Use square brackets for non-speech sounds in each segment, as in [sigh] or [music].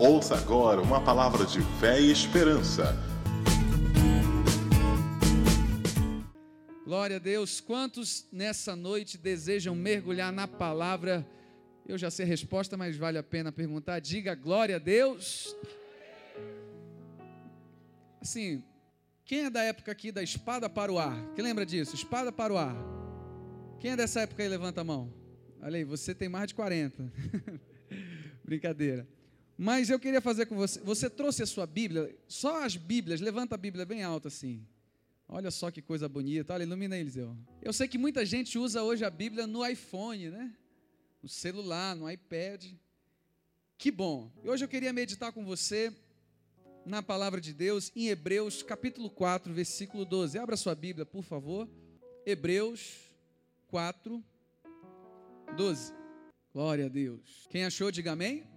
Ouça agora uma palavra de fé e esperança. Glória a Deus. Quantos nessa noite desejam mergulhar na palavra? Eu já sei a resposta, mas vale a pena perguntar. Diga glória a Deus. Assim, quem é da época aqui da espada para o ar? Quem lembra disso? Espada para o ar. Quem é dessa época aí? Levanta a mão. Olha aí, você tem mais de 40. [laughs] Brincadeira. Mas eu queria fazer com você. Você trouxe a sua Bíblia, só as Bíblias, levanta a Bíblia bem alta assim. Olha só que coisa bonita. Olha, ilumina aí, Eliseu. Eu sei que muita gente usa hoje a Bíblia no iPhone, né? No celular, no iPad. Que bom. E hoje eu queria meditar com você na palavra de Deus em Hebreus, capítulo 4, versículo 12. Abra sua Bíblia, por favor. Hebreus 4, 12. Glória a Deus. Quem achou, diga amém.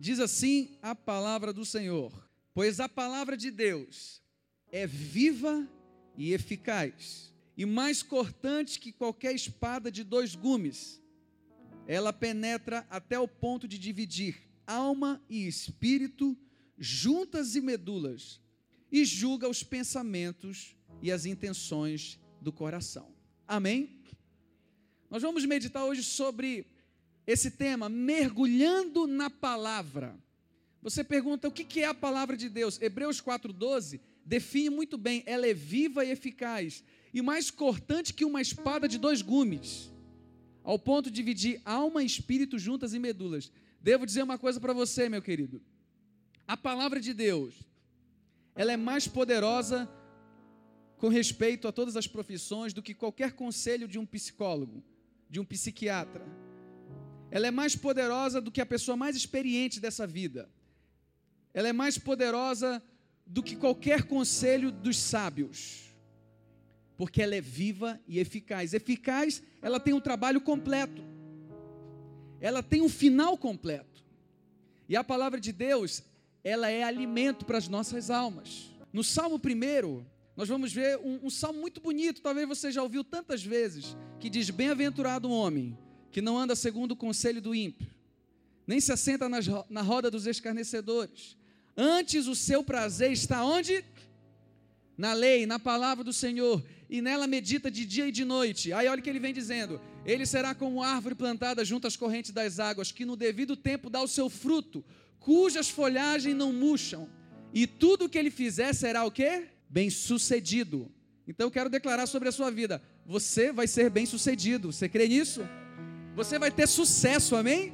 Diz assim a palavra do Senhor: Pois a palavra de Deus é viva e eficaz, e mais cortante que qualquer espada de dois gumes. Ela penetra até o ponto de dividir alma e espírito, juntas e medulas, e julga os pensamentos e as intenções do coração. Amém? Nós vamos meditar hoje sobre esse tema, mergulhando na palavra. Você pergunta o que é a palavra de Deus? Hebreus 4,12 define muito bem, ela é viva e eficaz, e mais cortante que uma espada de dois gumes, ao ponto de dividir alma e espírito juntas e medulas. Devo dizer uma coisa para você, meu querido. A palavra de Deus, ela é mais poderosa com respeito a todas as profissões do que qualquer conselho de um psicólogo, de um psiquiatra ela é mais poderosa do que a pessoa mais experiente dessa vida. Ela é mais poderosa do que qualquer conselho dos sábios. Porque ela é viva e eficaz. Eficaz, ela tem um trabalho completo. Ela tem um final completo. E a palavra de Deus, ela é alimento para as nossas almas. No Salmo 1, nós vamos ver um, um salmo muito bonito, talvez você já ouviu tantas vezes, que diz: Bem-aventurado o homem que não anda segundo o conselho do ímpio, nem se assenta nas, na roda dos escarnecedores. Antes o seu prazer está onde? Na lei, na palavra do Senhor, e nela medita de dia e de noite. Aí olha o que ele vem dizendo: ele será como árvore plantada junto às correntes das águas, que no devido tempo dá o seu fruto, cujas folhagens não murcham, e tudo o que ele fizer será o quê? Bem sucedido. Então eu quero declarar sobre a sua vida: você vai ser bem sucedido. Você crê nisso? Você vai ter sucesso, amém?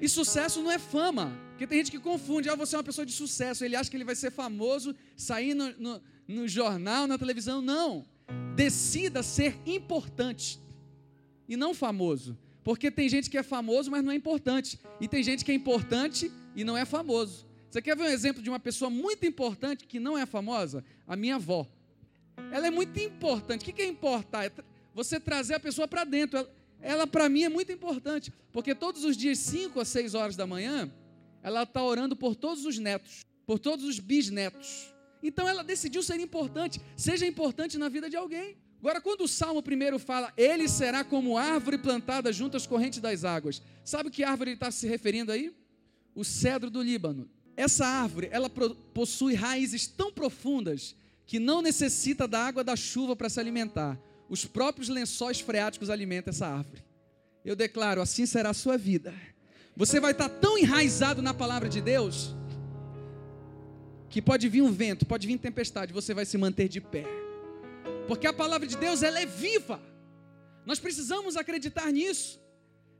E sucesso não é fama. Porque tem gente que confunde, ah, você é uma pessoa de sucesso, ele acha que ele vai ser famoso, sair no, no, no jornal, na televisão. Não. Decida ser importante e não famoso. Porque tem gente que é famoso, mas não é importante. E tem gente que é importante e não é famoso. Você quer ver um exemplo de uma pessoa muito importante que não é famosa? A minha avó. Ela é muito importante. O que é importar? É você trazer a pessoa para dentro. Ela, ela para mim é muito importante, porque todos os dias, 5 a 6 horas da manhã, ela está orando por todos os netos, por todos os bisnetos. Então ela decidiu ser importante, seja importante na vida de alguém. Agora, quando o Salmo primeiro fala, ele será como árvore plantada junto às correntes das águas, sabe que árvore ele está se referindo aí? O cedro do Líbano. Essa árvore, ela possui raízes tão profundas que não necessita da água da chuva para se alimentar os próprios lençóis freáticos alimentam essa árvore. Eu declaro, assim será a sua vida. Você vai estar tão enraizado na palavra de Deus que pode vir um vento, pode vir tempestade, você vai se manter de pé. Porque a palavra de Deus ela é viva. Nós precisamos acreditar nisso.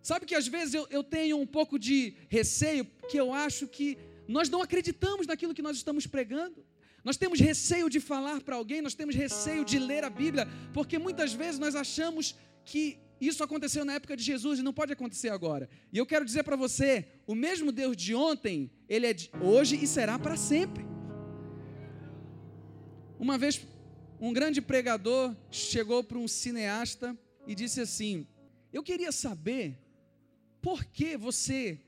Sabe que às vezes eu, eu tenho um pouco de receio, que eu acho que nós não acreditamos naquilo que nós estamos pregando. Nós temos receio de falar para alguém, nós temos receio de ler a Bíblia, porque muitas vezes nós achamos que isso aconteceu na época de Jesus e não pode acontecer agora. E eu quero dizer para você, o mesmo Deus de ontem, ele é de hoje e será para sempre. Uma vez um grande pregador chegou para um cineasta e disse assim: Eu queria saber por que você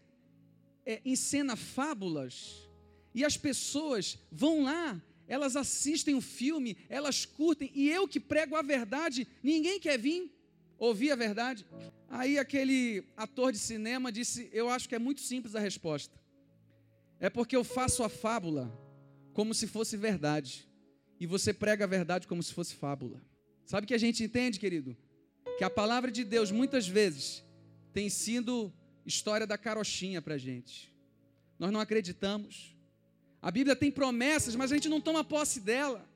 é, encena fábulas e as pessoas vão lá, elas assistem o filme, elas curtem, e eu que prego a verdade, ninguém quer vir. Ouvi a verdade? Aí aquele ator de cinema disse: Eu acho que é muito simples a resposta. É porque eu faço a fábula como se fosse verdade. E você prega a verdade como se fosse fábula. Sabe o que a gente entende, querido? Que a palavra de Deus muitas vezes tem sido história da carochinha para gente. Nós não acreditamos. A Bíblia tem promessas, mas a gente não toma posse dela.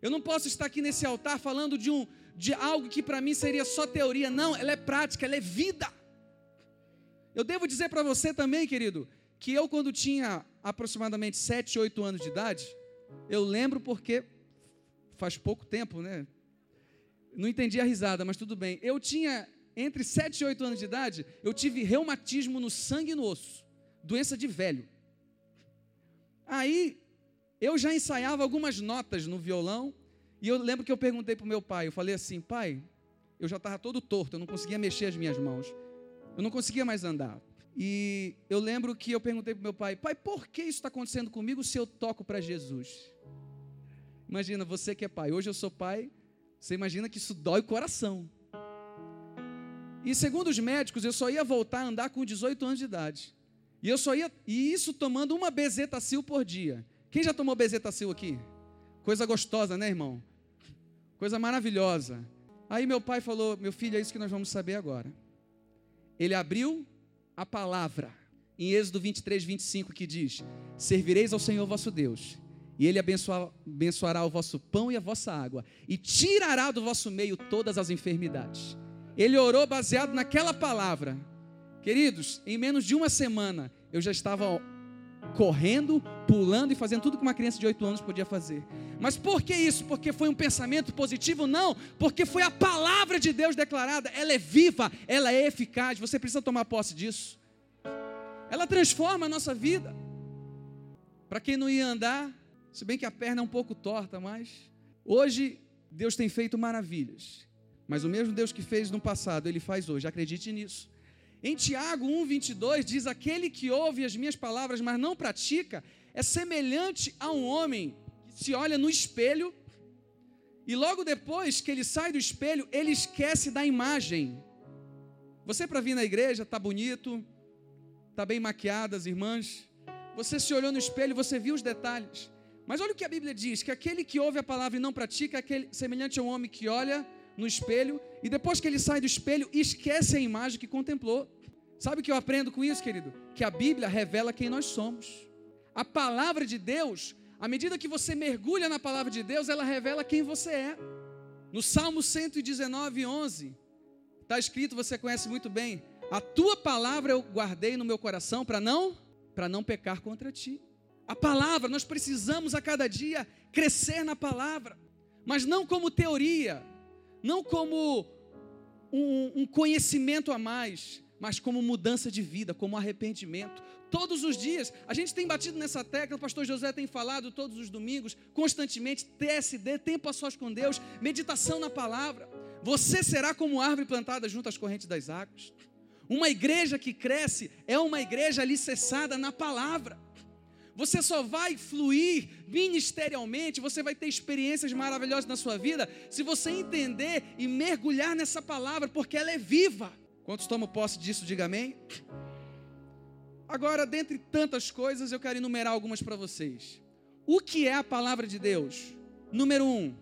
Eu não posso estar aqui nesse altar falando de, um, de algo que para mim seria só teoria. Não, ela é prática, ela é vida. Eu devo dizer para você também, querido, que eu, quando tinha aproximadamente 7, 8 anos de idade, eu lembro porque faz pouco tempo, né? Não entendi a risada, mas tudo bem. Eu tinha entre 7 e 8 anos de idade, eu tive reumatismo no sangue e no osso, doença de velho. Aí eu já ensaiava algumas notas no violão, e eu lembro que eu perguntei para o meu pai, eu falei assim, pai, eu já estava todo torto, eu não conseguia mexer as minhas mãos, eu não conseguia mais andar. E eu lembro que eu perguntei para meu pai, pai, por que isso está acontecendo comigo se eu toco para Jesus? Imagina, você que é pai, hoje eu sou pai, você imagina que isso dói o coração. E segundo os médicos, eu só ia voltar a andar com 18 anos de idade. E eu só ia, e isso tomando uma bezetacil por dia. Quem já tomou bezetacil aqui? Coisa gostosa, né, irmão? Coisa maravilhosa. Aí meu pai falou: "Meu filho, é isso que nós vamos saber agora". Ele abriu a palavra em Êxodo 23, 25, que diz: Servireis ao Senhor vosso Deus, e Ele abençoará o vosso pão e a vossa água, e tirará do vosso meio todas as enfermidades. Ele orou baseado naquela palavra. Queridos, em menos de uma semana, eu já estava correndo, pulando e fazendo tudo que uma criança de 8 anos podia fazer. Mas por que isso? Porque foi um pensamento positivo? Não, porque foi a palavra de Deus declarada. Ela é viva, ela é eficaz. Você precisa tomar posse disso. Ela transforma a nossa vida. Para quem não ia andar, se bem que a perna é um pouco torta, mas hoje Deus tem feito maravilhas. Mas o mesmo Deus que fez no passado, Ele faz hoje. Acredite nisso. Em Tiago 1,22 diz: Aquele que ouve as minhas palavras, mas não pratica, é semelhante a um homem que se olha no espelho e logo depois que ele sai do espelho, ele esquece da imagem. Você, para vir na igreja, está bonito, está bem maquiada, as irmãs. Você se olhou no espelho, você viu os detalhes. Mas olha o que a Bíblia diz: que aquele que ouve a palavra e não pratica é aquele, semelhante a um homem que olha no espelho e depois que ele sai do espelho, esquece a imagem que contemplou. Sabe o que eu aprendo com isso, querido? Que a Bíblia revela quem nós somos. A palavra de Deus, à medida que você mergulha na palavra de Deus, ela revela quem você é. No Salmo 119, 11, está escrito, você conhece muito bem: A tua palavra eu guardei no meu coração para não, para não pecar contra ti. A palavra, nós precisamos a cada dia crescer na palavra, mas não como teoria, não como um, um conhecimento a mais, mas como mudança de vida, como arrependimento. Todos os dias, a gente tem batido nessa tecla, o pastor José tem falado todos os domingos, constantemente, TSD, tempo a sós com Deus, meditação na palavra. Você será como árvore plantada junto às correntes das águas. Uma igreja que cresce é uma igreja alicerçada na palavra. Você só vai fluir ministerialmente, você vai ter experiências maravilhosas na sua vida, se você entender e mergulhar nessa palavra, porque ela é viva. Quantos tomam posse disso, diga amém. Agora, dentre tantas coisas, eu quero enumerar algumas para vocês. O que é a palavra de Deus? Número um,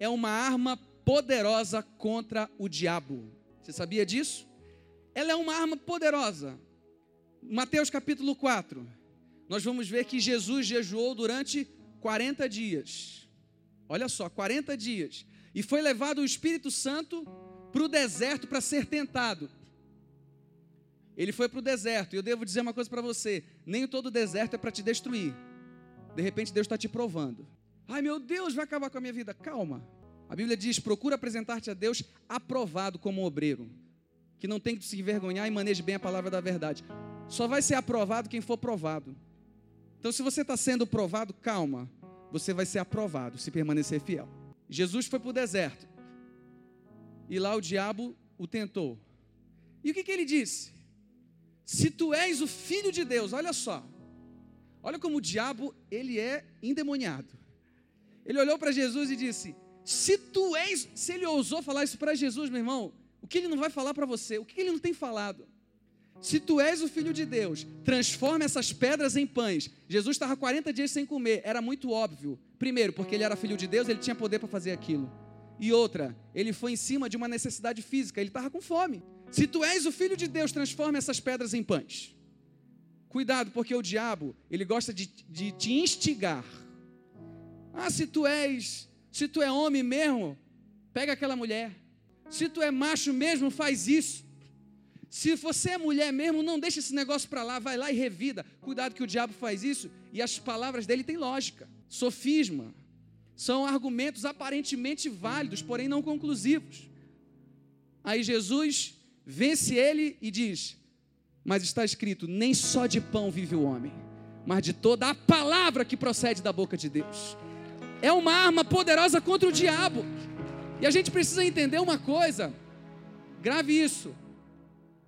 é uma arma poderosa contra o diabo. Você sabia disso? Ela é uma arma poderosa. Mateus capítulo 4 nós vamos ver que Jesus jejuou durante 40 dias. Olha só, 40 dias. E foi levado o Espírito Santo para o deserto para ser tentado. Ele foi para o deserto. E eu devo dizer uma coisa para você: nem todo deserto é para te destruir. De repente Deus está te provando. Ai meu Deus, vai acabar com a minha vida. Calma. A Bíblia diz: procura apresentar-te a Deus aprovado como obreiro, que não tem que se envergonhar e maneje bem a palavra da verdade. Só vai ser aprovado quem for provado. Então, se você está sendo provado, calma, você vai ser aprovado se permanecer fiel. Jesus foi para o deserto e lá o diabo o tentou. E o que, que ele disse? Se tu és o filho de Deus, olha só, olha como o diabo ele é endemoniado. Ele olhou para Jesus e disse: Se tu és, se ele ousou falar isso para Jesus, meu irmão, O que ele não vai falar para você? O que ele não tem falado? Se tu és o filho de Deus, transforma essas pedras em pães. Jesus estava 40 dias sem comer, era muito óbvio. Primeiro, porque ele era filho de Deus, ele tinha poder para fazer aquilo. E outra, ele foi em cima de uma necessidade física, ele estava com fome. Se tu és o filho de Deus, transforma essas pedras em pães. Cuidado, porque o diabo, ele gosta de, de te instigar. Ah, se tu és, se tu é homem mesmo, pega aquela mulher. Se tu é macho mesmo, faz isso. Se você é mulher mesmo, não deixa esse negócio para lá, vai lá e revida. Cuidado que o diabo faz isso e as palavras dele têm lógica. Sofisma. São argumentos aparentemente válidos, porém não conclusivos. Aí Jesus vence ele e diz: Mas está escrito: nem só de pão vive o homem, mas de toda a palavra que procede da boca de Deus. É uma arma poderosa contra o diabo. E a gente precisa entender uma coisa, grave isso.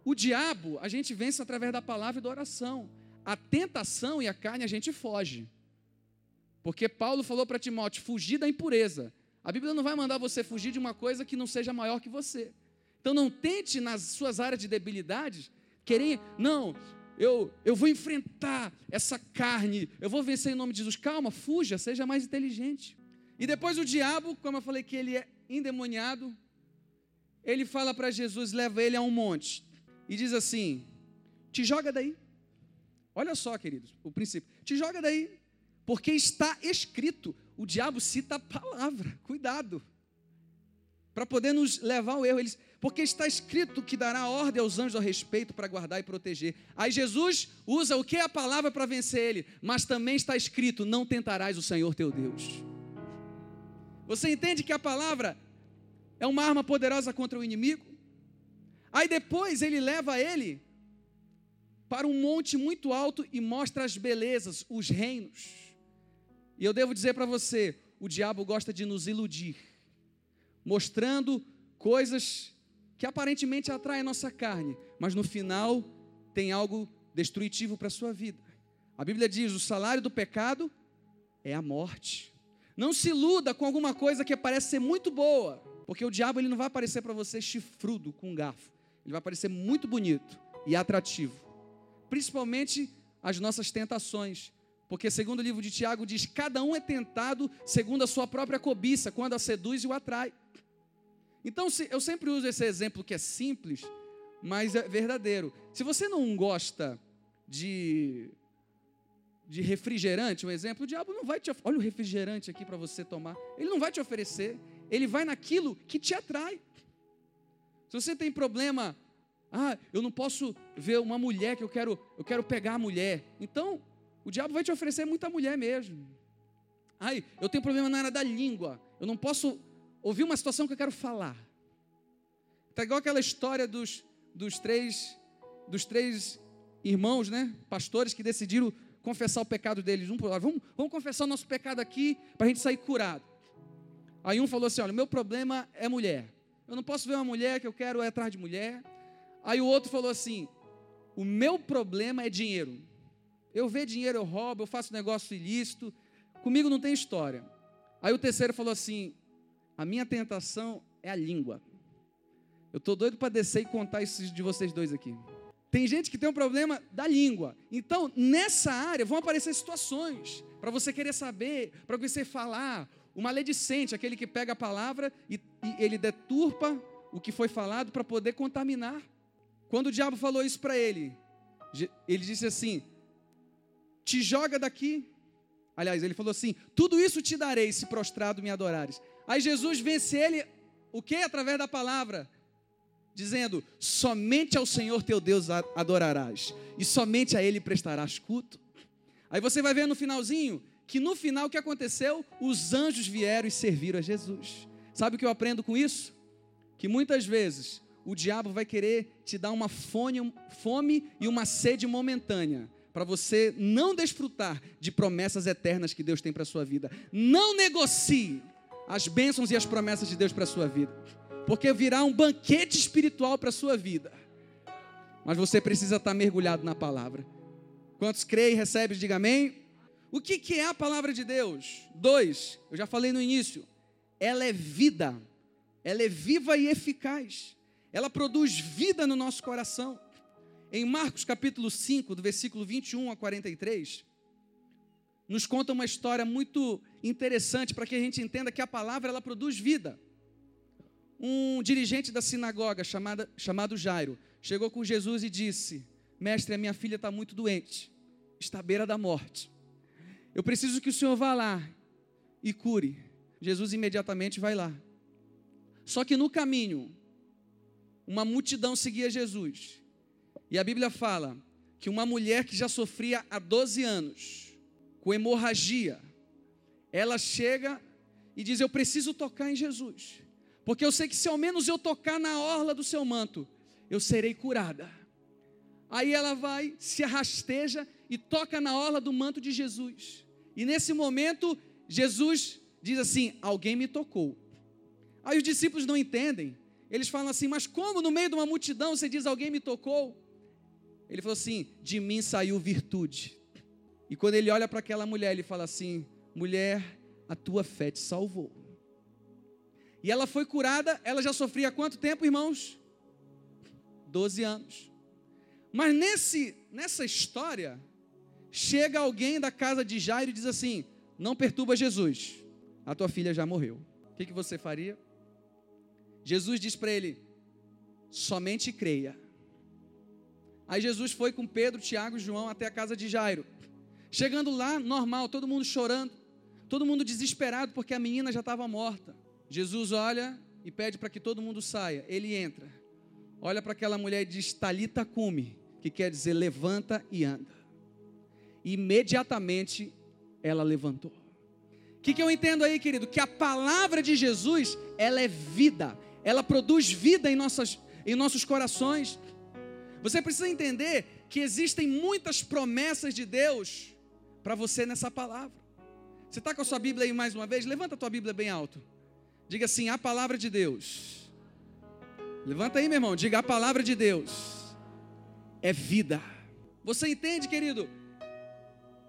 O diabo a gente vence através da palavra e da oração. A tentação e a carne a gente foge. Porque Paulo falou para Timóteo: fugir da impureza. A Bíblia não vai mandar você fugir de uma coisa que não seja maior que você. Então não tente nas suas áreas de debilidades querer, não, eu, eu vou enfrentar essa carne, eu vou vencer em nome de Jesus. Calma, fuja, seja mais inteligente. E depois o diabo, como eu falei que ele é endemoniado, ele fala para Jesus, leva ele a um monte e diz assim: te joga daí. Olha só, queridos, o princípio. Te joga daí, porque está escrito. O diabo cita a palavra, [laughs] cuidado, para poder nos levar ao erro. Eles, porque está escrito que dará ordem aos anjos a respeito para guardar e proteger. Aí Jesus usa o que é a palavra para vencer ele, mas também está escrito: não tentarás o Senhor teu Deus. Você entende que a palavra é uma arma poderosa contra o inimigo? Aí depois ele leva ele para um monte muito alto e mostra as belezas, os reinos. E eu devo dizer para você, o diabo gosta de nos iludir, mostrando coisas que aparentemente atraem a nossa carne, mas no final tem algo destrutivo para a sua vida. A Bíblia diz: o salário do pecado é a morte. Não se iluda com alguma coisa que parece ser muito boa, porque o diabo ele não vai aparecer para você chifrudo com um garfo. Ele vai parecer muito bonito e atrativo. Principalmente as nossas tentações. Porque, segundo o livro de Tiago, diz: cada um é tentado segundo a sua própria cobiça, quando a seduz e o atrai. Então, eu sempre uso esse exemplo que é simples, mas é verdadeiro. Se você não gosta de, de refrigerante, um exemplo, o diabo não vai te Olha o refrigerante aqui para você tomar. Ele não vai te oferecer. Ele vai naquilo que te atrai. Se você tem problema, ah, eu não posso ver uma mulher que eu quero, eu quero pegar a mulher. Então, o diabo vai te oferecer muita mulher mesmo. Ai, eu tenho problema na área da língua. Eu não posso ouvir uma situação que eu quero falar. Está igual aquela história dos, dos três dos três irmãos, né? Pastores que decidiram confessar o pecado deles um por outro. Vamos, vamos confessar o nosso pecado aqui para a gente sair curado. Aí um falou assim: olha, meu problema é mulher. Eu não posso ver uma mulher que eu quero é atrás de mulher. Aí o outro falou assim: O meu problema é dinheiro. Eu vejo dinheiro, eu roubo, eu faço negócio ilícito. Comigo não tem história. Aí o terceiro falou assim: A minha tentação é a língua. Eu estou doido para descer e contar isso de vocês dois aqui. Tem gente que tem um problema da língua. Então, nessa área vão aparecer situações para você querer saber, para você falar, o maledicente, aquele que pega a palavra e, e ele deturpa o que foi falado para poder contaminar. Quando o diabo falou isso para ele, ele disse assim: Te joga daqui. Aliás, ele falou assim: Tudo isso te darei se prostrado me adorares. Aí Jesus vence ele, o que? Através da palavra, dizendo: Somente ao Senhor teu Deus adorarás, e somente a Ele prestarás culto. Aí você vai ver no finalzinho que no final o que aconteceu? Os anjos vieram e serviram a Jesus. Sabe o que eu aprendo com isso? Que muitas vezes o diabo vai querer te dar uma fome, fome e uma sede momentânea para você não desfrutar de promessas eternas que Deus tem para a sua vida. Não negocie as bênçãos e as promessas de Deus para a sua vida, porque virá um banquete espiritual para a sua vida. Mas você precisa estar mergulhado na palavra. Quantos creem e recebem, diga amém. O que, que é a palavra de Deus? Dois, eu já falei no início, ela é vida, ela é viva e eficaz. ela produz vida no nosso coração. Em Marcos capítulo 5, do versículo 21 a 43, nos conta uma história muito interessante para que a gente entenda que a palavra ela produz vida. Um dirigente da sinagoga chamada, chamado Jairo chegou com Jesus e disse: Mestre, a minha filha está muito doente, está à beira da morte. Eu preciso que o senhor vá lá e cure. Jesus imediatamente vai lá. Só que no caminho, uma multidão seguia Jesus. E a Bíblia fala que uma mulher que já sofria há 12 anos, com hemorragia, ela chega e diz: Eu preciso tocar em Jesus, porque eu sei que se ao menos eu tocar na orla do seu manto, eu serei curada. Aí ela vai, se arrasteja e toca na orla do manto de Jesus. E nesse momento, Jesus diz assim: Alguém me tocou. Aí os discípulos não entendem. Eles falam assim: Mas como no meio de uma multidão você diz alguém me tocou? Ele falou assim: De mim saiu virtude. E quando ele olha para aquela mulher, ele fala assim: Mulher, a tua fé te salvou. E ela foi curada, ela já sofria há quanto tempo, irmãos? Doze anos. Mas nesse, nessa história, chega alguém da casa de Jairo e diz assim: Não perturba Jesus, a tua filha já morreu. O que, que você faria? Jesus diz para ele: somente creia. Aí Jesus foi com Pedro, Tiago e João até a casa de Jairo. Chegando lá, normal, todo mundo chorando, todo mundo desesperado porque a menina já estava morta. Jesus olha e pede para que todo mundo saia. Ele entra, olha para aquela mulher e diz: Talita cume, que quer dizer levanta e anda. E imediatamente ela levantou. O que, que eu entendo aí, querido? Que a palavra de Jesus, ela é vida, ela produz vida em, nossas, em nossos corações. Você precisa entender que existem muitas promessas de Deus para você nessa palavra. Você está com a sua Bíblia aí mais uma vez? Levanta a tua Bíblia bem alto. Diga assim: a palavra de Deus. Levanta aí, meu irmão. Diga: a palavra de Deus é vida. Você entende, querido,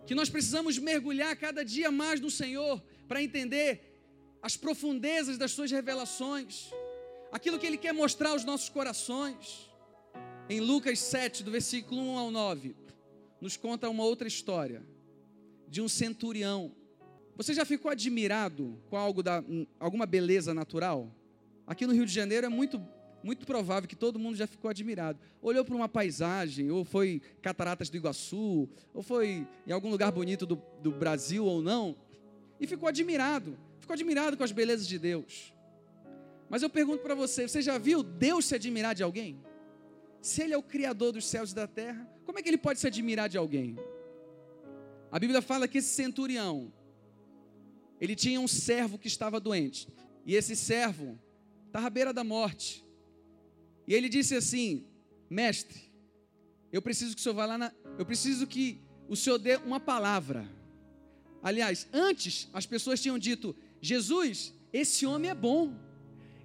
que nós precisamos mergulhar cada dia mais no Senhor para entender as profundezas das Suas revelações aquilo que Ele quer mostrar aos nossos corações. Em Lucas 7, do versículo 1 ao 9, nos conta uma outra história de um centurião. Você já ficou admirado com algo da, alguma beleza natural? Aqui no Rio de Janeiro é muito, muito provável que todo mundo já ficou admirado. Olhou para uma paisagem, ou foi Cataratas do Iguaçu, ou foi em algum lugar bonito do, do Brasil ou não, e ficou admirado. Ficou admirado com as belezas de Deus. Mas eu pergunto para você: você já viu Deus se admirar de alguém? Se Ele é o Criador dos céus e da terra, como é que Ele pode se admirar de alguém? A Bíblia fala que esse centurião, ele tinha um servo que estava doente, e esse servo estava à beira da morte. E ele disse assim: Mestre, eu preciso que o senhor vá lá na. Eu preciso que o senhor dê uma palavra. Aliás, antes as pessoas tinham dito: Jesus, esse homem é bom.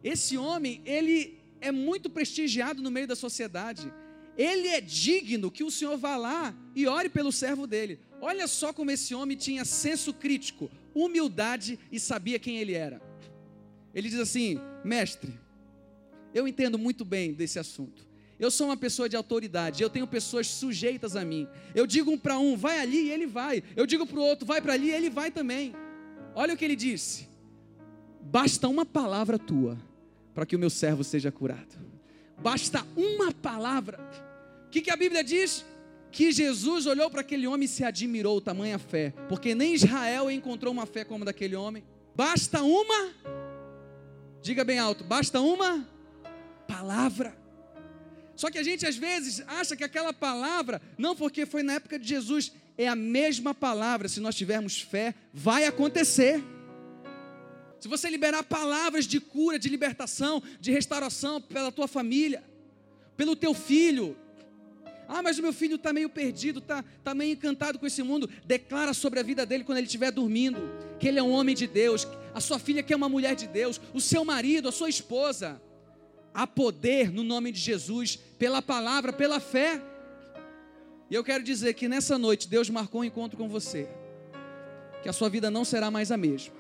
Esse homem, ele é muito prestigiado no meio da sociedade. Ele é digno que o Senhor vá lá e ore pelo servo dele. Olha só como esse homem tinha senso crítico, humildade e sabia quem ele era. Ele diz assim: Mestre, eu entendo muito bem desse assunto. Eu sou uma pessoa de autoridade, eu tenho pessoas sujeitas a mim. Eu digo para um, vai ali e ele vai. Eu digo para o outro, vai para ali e ele vai também. Olha o que ele disse: Basta uma palavra tua para que o meu servo seja curado. Basta uma palavra. O que, que a Bíblia diz? Que Jesus olhou para aquele homem e se admirou tamanha fé, porque nem Israel encontrou uma fé como daquele homem. Basta uma, diga bem alto, basta uma palavra. Só que a gente às vezes acha que aquela palavra, não porque foi na época de Jesus, é a mesma palavra, se nós tivermos fé, vai acontecer se você liberar palavras de cura, de libertação, de restauração pela tua família, pelo teu filho. Ah, mas o meu filho está meio perdido, está tá meio encantado com esse mundo. Declara sobre a vida dele quando ele estiver dormindo, que ele é um homem de Deus, a sua filha que é uma mulher de Deus, o seu marido, a sua esposa. Há poder no nome de Jesus, pela palavra, pela fé. E eu quero dizer que nessa noite Deus marcou um encontro com você, que a sua vida não será mais a mesma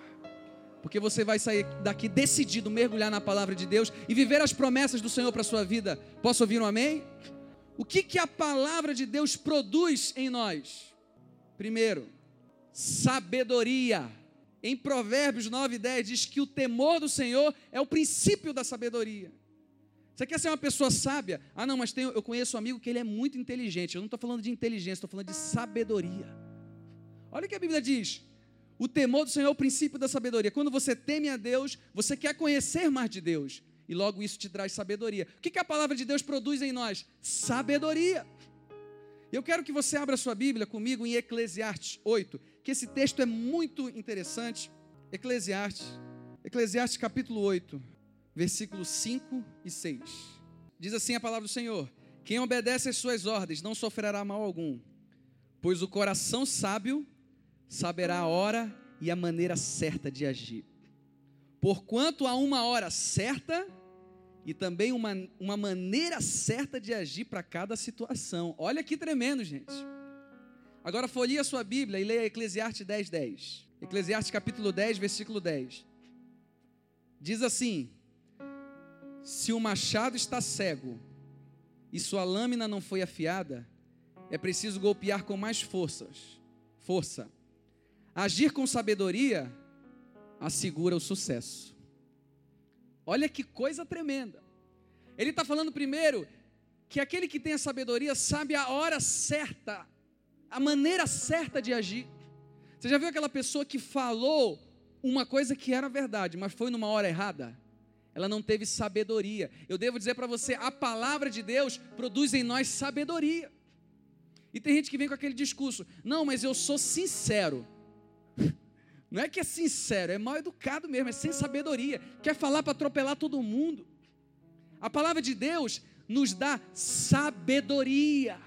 porque você vai sair daqui decidido, mergulhar na palavra de Deus e viver as promessas do Senhor para a sua vida. Posso ouvir um amém? O que, que a palavra de Deus produz em nós? Primeiro, sabedoria. Em Provérbios 9 10 diz que o temor do Senhor é o princípio da sabedoria. Você quer ser uma pessoa sábia? Ah, não, mas tem, eu conheço um amigo que ele é muito inteligente. Eu não estou falando de inteligência, estou falando de sabedoria. Olha o que a Bíblia diz. O temor do Senhor é o princípio da sabedoria. Quando você teme a Deus, você quer conhecer mais de Deus. E logo isso te traz sabedoria. O que, que a palavra de Deus produz em nós? Sabedoria. Eu quero que você abra sua Bíblia comigo em Eclesiastes 8, que esse texto é muito interessante. Eclesiastes, Eclesiastes capítulo 8 versículos 5 e 6. Diz assim a palavra do Senhor: Quem obedece às suas ordens não sofrerá mal algum, pois o coração sábio saberá a hora e a maneira certa de agir. Porquanto há uma hora certa e também uma, uma maneira certa de agir para cada situação. Olha que tremendo, gente. Agora folheia a sua Bíblia e leia Eclesiastes 10, 10. Eclesiastes capítulo 10, versículo 10. Diz assim: se o machado está cego e sua lâmina não foi afiada, é preciso golpear com mais forças, força. Agir com sabedoria assegura o sucesso. Olha que coisa tremenda. Ele está falando primeiro que aquele que tem a sabedoria sabe a hora certa, a maneira certa de agir. Você já viu aquela pessoa que falou uma coisa que era verdade, mas foi numa hora errada? Ela não teve sabedoria. Eu devo dizer para você, a palavra de Deus produz em nós sabedoria. E tem gente que vem com aquele discurso: não, mas eu sou sincero. [laughs] Não é que é sincero, é mal educado mesmo, é sem sabedoria. Quer falar para atropelar todo mundo. A palavra de Deus nos dá sabedoria.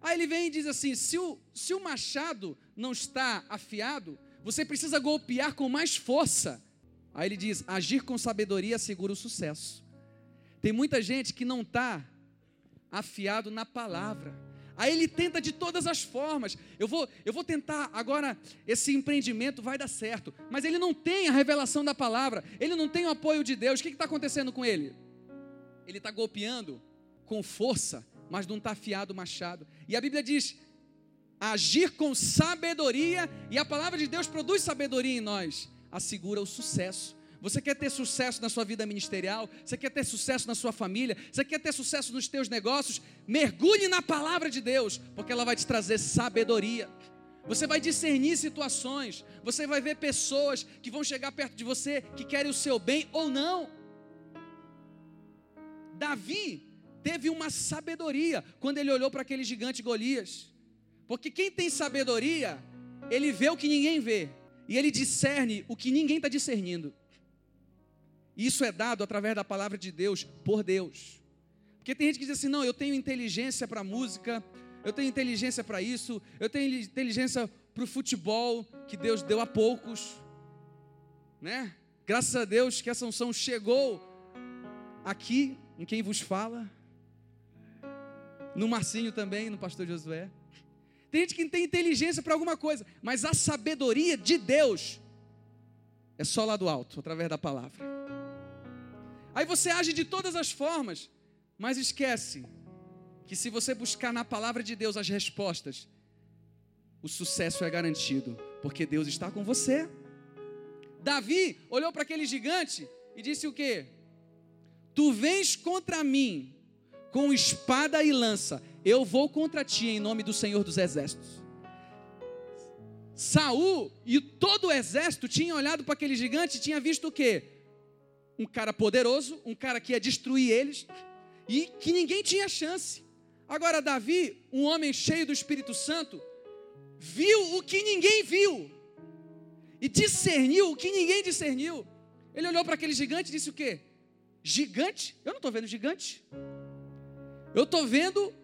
Aí ele vem e diz assim: se o, se o machado não está afiado, você precisa golpear com mais força. Aí ele diz: agir com sabedoria assegura o sucesso. Tem muita gente que não está afiado na palavra. Aí ele tenta de todas as formas. Eu vou, eu vou tentar agora esse empreendimento vai dar certo. Mas ele não tem a revelação da palavra. Ele não tem o apoio de Deus. O que está acontecendo com ele? Ele está golpeando com força, mas não está afiado o machado. E a Bíblia diz: agir com sabedoria. E a palavra de Deus produz sabedoria em nós assegura o sucesso. Você quer ter sucesso na sua vida ministerial? Você quer ter sucesso na sua família? Você quer ter sucesso nos teus negócios? Mergulhe na palavra de Deus, porque ela vai te trazer sabedoria. Você vai discernir situações. Você vai ver pessoas que vão chegar perto de você que querem o seu bem ou não. Davi teve uma sabedoria quando ele olhou para aquele gigante Golias. Porque quem tem sabedoria, ele vê o que ninguém vê. E ele discerne o que ninguém está discernindo. Isso é dado através da palavra de Deus, por Deus. Porque tem gente que diz assim: não, eu tenho inteligência para música, eu tenho inteligência para isso, eu tenho inteligência para o futebol, que Deus deu a poucos. Né? Graças a Deus que essa unção chegou aqui, em quem vos fala, no Marcinho também, no pastor Josué. Tem gente que tem inteligência para alguma coisa, mas a sabedoria de Deus é só lá do alto, através da palavra. Aí você age de todas as formas, mas esquece que se você buscar na palavra de Deus as respostas, o sucesso é garantido, porque Deus está com você. Davi olhou para aquele gigante e disse o quê? Tu vens contra mim com espada e lança, eu vou contra ti em nome do Senhor dos Exércitos. Saul e todo o exército tinham olhado para aquele gigante e tinha visto o quê? Um cara poderoso, um cara que ia destruir eles e que ninguém tinha chance. Agora Davi, um homem cheio do Espírito Santo, viu o que ninguém viu e discerniu o que ninguém discerniu. Ele olhou para aquele gigante e disse o quê? Gigante? Eu não estou vendo gigante. Eu estou vendo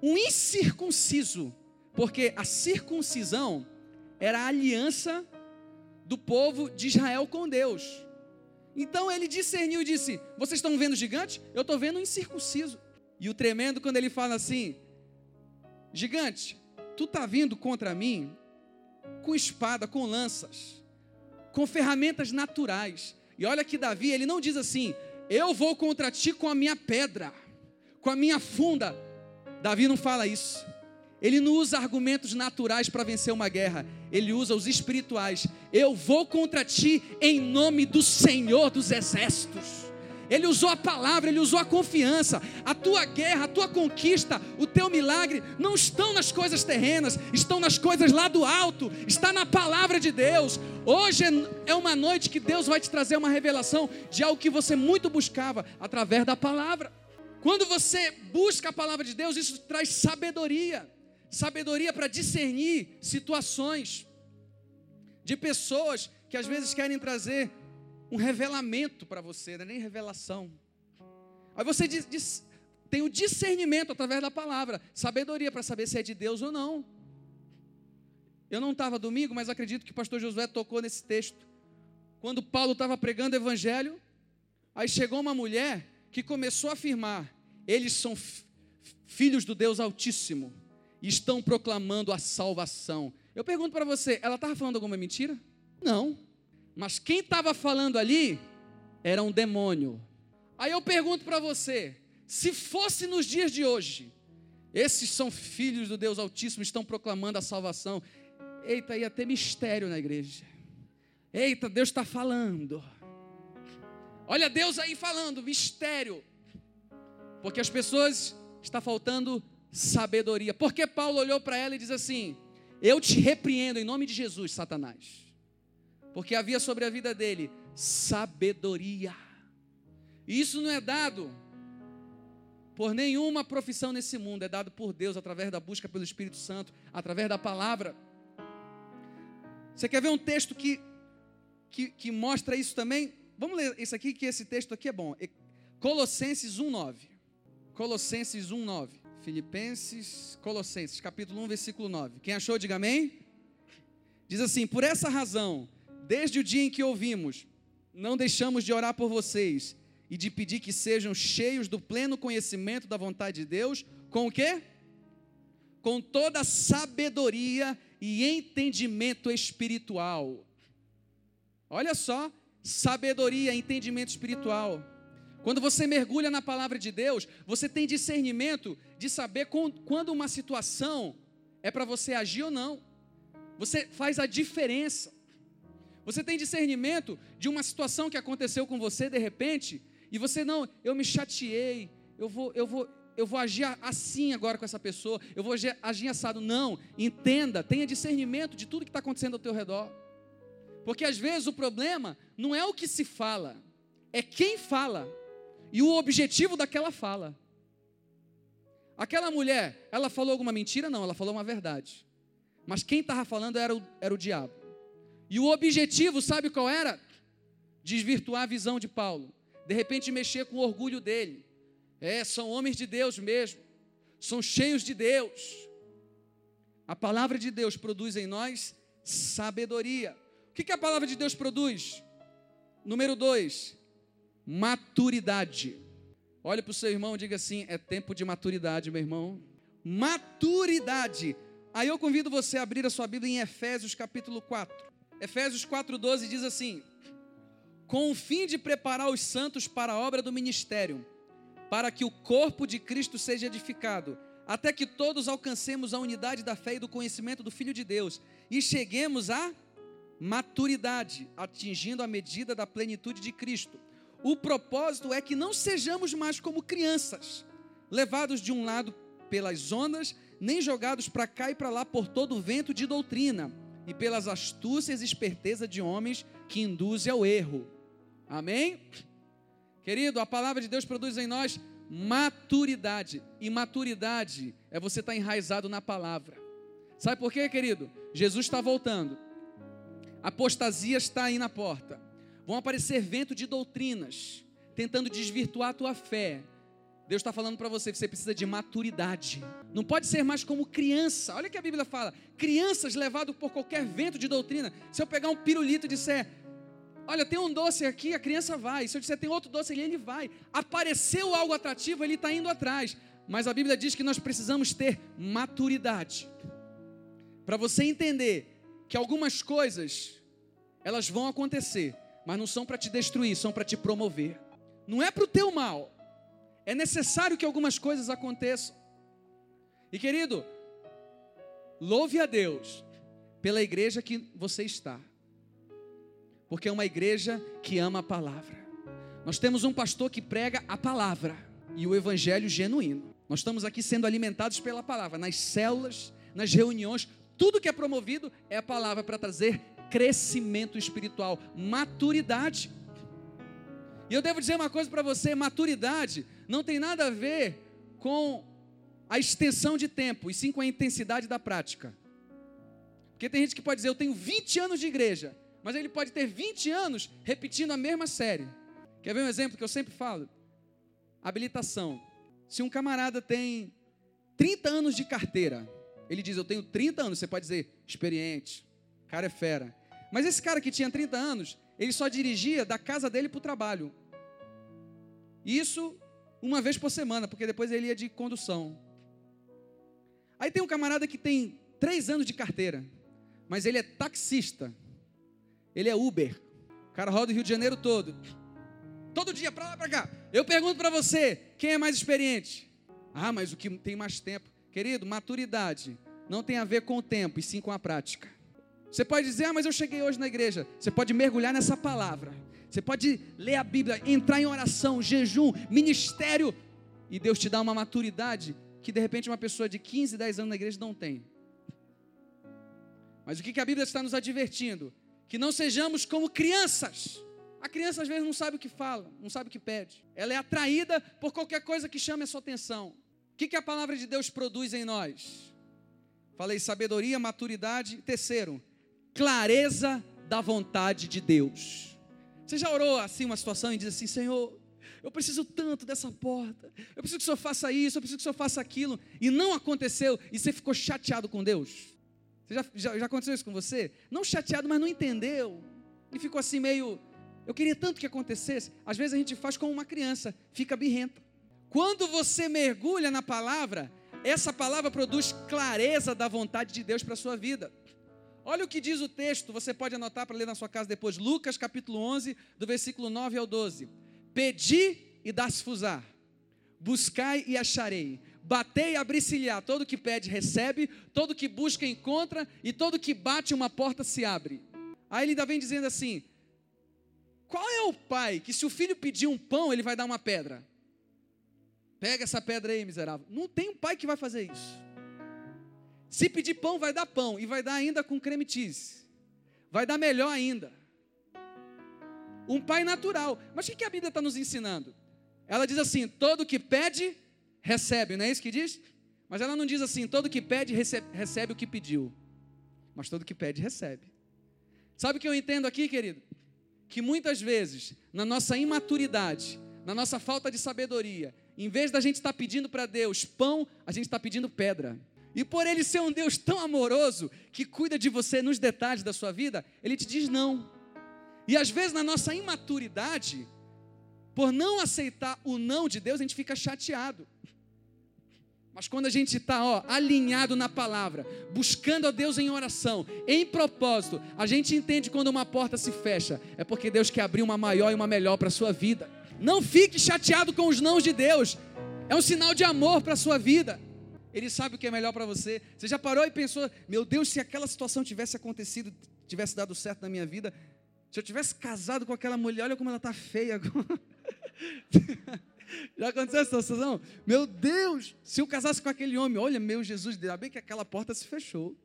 um incircunciso, porque a circuncisão era a aliança do povo de Israel com Deus. Então ele discerniu e disse: Vocês estão vendo gigante? Eu estou vendo um incircunciso. E o tremendo, quando ele fala assim: Gigante, tu está vindo contra mim com espada, com lanças. com ferramentas naturais. E olha que Davi, ele não diz assim: Eu vou contra ti com a minha pedra, com a minha funda. Davi não fala isso. Ele não usa argumentos naturais para vencer uma guerra, ele usa os espirituais. Eu vou contra ti em nome do Senhor dos exércitos. Ele usou a palavra, ele usou a confiança. A tua guerra, a tua conquista, o teu milagre não estão nas coisas terrenas, estão nas coisas lá do alto, está na palavra de Deus. Hoje é uma noite que Deus vai te trazer uma revelação de algo que você muito buscava através da palavra. Quando você busca a palavra de Deus, isso traz sabedoria sabedoria para discernir situações de pessoas que às vezes querem trazer um revelamento para você, não é nem revelação. Aí você diz, diz, tem o discernimento através da palavra, sabedoria para saber se é de Deus ou não. Eu não estava domingo, mas acredito que o pastor Josué tocou nesse texto. Quando Paulo estava pregando o evangelho, aí chegou uma mulher que começou a afirmar: eles são filhos do Deus Altíssimo e estão proclamando a salvação. Eu pergunto para você, ela estava falando alguma mentira? Não. Mas quem estava falando ali era um demônio. Aí eu pergunto para você: se fosse nos dias de hoje, esses são filhos do Deus Altíssimo, estão proclamando a salvação. Eita, ia ter mistério na igreja. Eita, Deus está falando. Olha Deus aí falando, mistério. Porque as pessoas está faltando sabedoria. Porque Paulo olhou para ela e diz assim: Eu te repreendo em nome de Jesus, Satanás porque havia sobre a vida dele sabedoria. E isso não é dado por nenhuma profissão nesse mundo, é dado por Deus através da busca pelo Espírito Santo, através da palavra. Você quer ver um texto que, que, que mostra isso também? Vamos ler isso aqui, que esse texto aqui é bom. Colossenses 1,9. Colossenses 1,9. Filipenses, Colossenses, capítulo 1, versículo 9. Quem achou, diga amém. Diz assim: Por essa razão Desde o dia em que ouvimos, não deixamos de orar por vocês e de pedir que sejam cheios do pleno conhecimento da vontade de Deus, com o quê? Com toda sabedoria e entendimento espiritual. Olha só, sabedoria, entendimento espiritual. Quando você mergulha na palavra de Deus, você tem discernimento de saber quando uma situação é para você agir ou não. Você faz a diferença. Você tem discernimento de uma situação que aconteceu com você de repente, e você não, eu me chateei, eu vou, eu vou, eu vou agir assim agora com essa pessoa, eu vou agir, agir assado. Não, entenda, tenha discernimento de tudo que está acontecendo ao teu redor. Porque às vezes o problema não é o que se fala, é quem fala e o objetivo daquela fala. Aquela mulher, ela falou alguma mentira? Não, ela falou uma verdade. Mas quem estava falando era o, era o diabo. E o objetivo, sabe qual era? Desvirtuar a visão de Paulo. De repente mexer com o orgulho dele. É, são homens de Deus mesmo. São cheios de Deus. A palavra de Deus produz em nós sabedoria. O que, que a palavra de Deus produz? Número dois, maturidade. Olhe para o seu irmão e diga assim: é tempo de maturidade, meu irmão. Maturidade. Aí eu convido você a abrir a sua Bíblia em Efésios capítulo 4. Efésios 4,12 diz assim: Com o fim de preparar os santos para a obra do ministério, para que o corpo de Cristo seja edificado, até que todos alcancemos a unidade da fé e do conhecimento do Filho de Deus e cheguemos à maturidade, atingindo a medida da plenitude de Cristo. O propósito é que não sejamos mais como crianças, levados de um lado pelas ondas, nem jogados para cá e para lá por todo o vento de doutrina e pelas astúcias e esperteza de homens que induzem ao erro. Amém? Querido, a palavra de Deus produz em nós maturidade. E maturidade é você estar enraizado na palavra. Sabe por quê, querido? Jesus está voltando. Apostasia está aí na porta. Vão aparecer vento de doutrinas, tentando desvirtuar a tua fé, Deus está falando para você que você precisa de maturidade. Não pode ser mais como criança. Olha o que a Bíblia fala: crianças levadas por qualquer vento de doutrina. Se eu pegar um pirulito e disser, olha, tem um doce aqui, a criança vai. Se eu disser tem outro doce ali, ele vai. Apareceu algo atrativo, ele está indo atrás. Mas a Bíblia diz que nós precisamos ter maturidade para você entender que algumas coisas elas vão acontecer, mas não são para te destruir, são para te promover. Não é para o teu mal. É necessário que algumas coisas aconteçam. E querido, louve a Deus pela igreja que você está. Porque é uma igreja que ama a palavra. Nós temos um pastor que prega a palavra e o evangelho genuíno. Nós estamos aqui sendo alimentados pela palavra, nas células, nas reuniões, tudo que é promovido é a palavra para trazer crescimento espiritual, maturidade. E eu devo dizer uma coisa para você: maturidade não tem nada a ver com a extensão de tempo, e sim com a intensidade da prática. Porque tem gente que pode dizer, eu tenho 20 anos de igreja, mas ele pode ter 20 anos repetindo a mesma série. Quer ver um exemplo que eu sempre falo? Habilitação. Se um camarada tem 30 anos de carteira, ele diz, eu tenho 30 anos, você pode dizer, experiente, cara é fera. Mas esse cara que tinha 30 anos, ele só dirigia da casa dele para o trabalho. Isso uma vez por semana, porque depois ele ia de condução. Aí tem um camarada que tem três anos de carteira, mas ele é taxista. Ele é Uber. O cara roda o Rio de Janeiro todo. Todo dia, para lá, para cá. Eu pergunto para você, quem é mais experiente? Ah, mas o que tem mais tempo? Querido, maturidade não tem a ver com o tempo, e sim com a prática. Você pode dizer, ah, mas eu cheguei hoje na igreja. Você pode mergulhar nessa palavra. Você pode ler a Bíblia, entrar em oração, jejum, ministério. E Deus te dá uma maturidade que de repente uma pessoa de 15, 10 anos na igreja não tem. Mas o que a Bíblia está nos advertindo? Que não sejamos como crianças. A criança às vezes não sabe o que fala, não sabe o que pede. Ela é atraída por qualquer coisa que chame a sua atenção. O que a palavra de Deus produz em nós? Falei sabedoria, maturidade. Terceiro, clareza da vontade de Deus. Você já orou assim uma situação e diz assim: Senhor, eu preciso tanto dessa porta, eu preciso que o Senhor faça isso, eu preciso que o Senhor faça aquilo, e não aconteceu, e você ficou chateado com Deus? Você já, já, já aconteceu isso com você? Não chateado, mas não entendeu, e ficou assim meio. Eu queria tanto que acontecesse. Às vezes a gente faz como uma criança, fica birrenta. Quando você mergulha na palavra, essa palavra produz clareza da vontade de Deus para a sua vida. Olha o que diz o texto, você pode anotar para ler na sua casa depois. Lucas capítulo 11, do versículo 9 ao 12. Pedi e dá-se-fusar. Buscai e acharei. Batei e abri-se-lhe-á. Todo que pede, recebe. Todo que busca, encontra. E todo que bate, uma porta se abre. Aí ele ainda vem dizendo assim: Qual é o pai que, se o filho pedir um pão, ele vai dar uma pedra? Pega essa pedra aí, miserável. Não tem um pai que vai fazer isso. Se pedir pão, vai dar pão. E vai dar ainda com creme cheese. Vai dar melhor ainda. Um pai natural. Mas o que a Bíblia está nos ensinando? Ela diz assim: todo que pede, recebe. Não é isso que diz? Mas ela não diz assim: todo que pede, recebe, recebe o que pediu. Mas todo que pede, recebe. Sabe o que eu entendo aqui, querido? Que muitas vezes, na nossa imaturidade, na nossa falta de sabedoria, em vez da gente estar tá pedindo para Deus pão, a gente está pedindo pedra. E por ele ser um Deus tão amoroso, que cuida de você nos detalhes da sua vida, ele te diz não. E às vezes na nossa imaturidade, por não aceitar o não de Deus, a gente fica chateado. Mas quando a gente está alinhado na palavra, buscando a Deus em oração, em propósito, a gente entende quando uma porta se fecha, é porque Deus quer abrir uma maior e uma melhor para a sua vida. Não fique chateado com os nãos de Deus, é um sinal de amor para a sua vida. Ele sabe o que é melhor para você. Você já parou e pensou: meu Deus, se aquela situação tivesse acontecido, tivesse dado certo na minha vida, se eu tivesse casado com aquela mulher, olha como ela está feia agora. [laughs] Já aconteceu essa situação? Meu Deus, se eu casasse com aquele homem, olha, meu Jesus, ainda bem que aquela porta se fechou.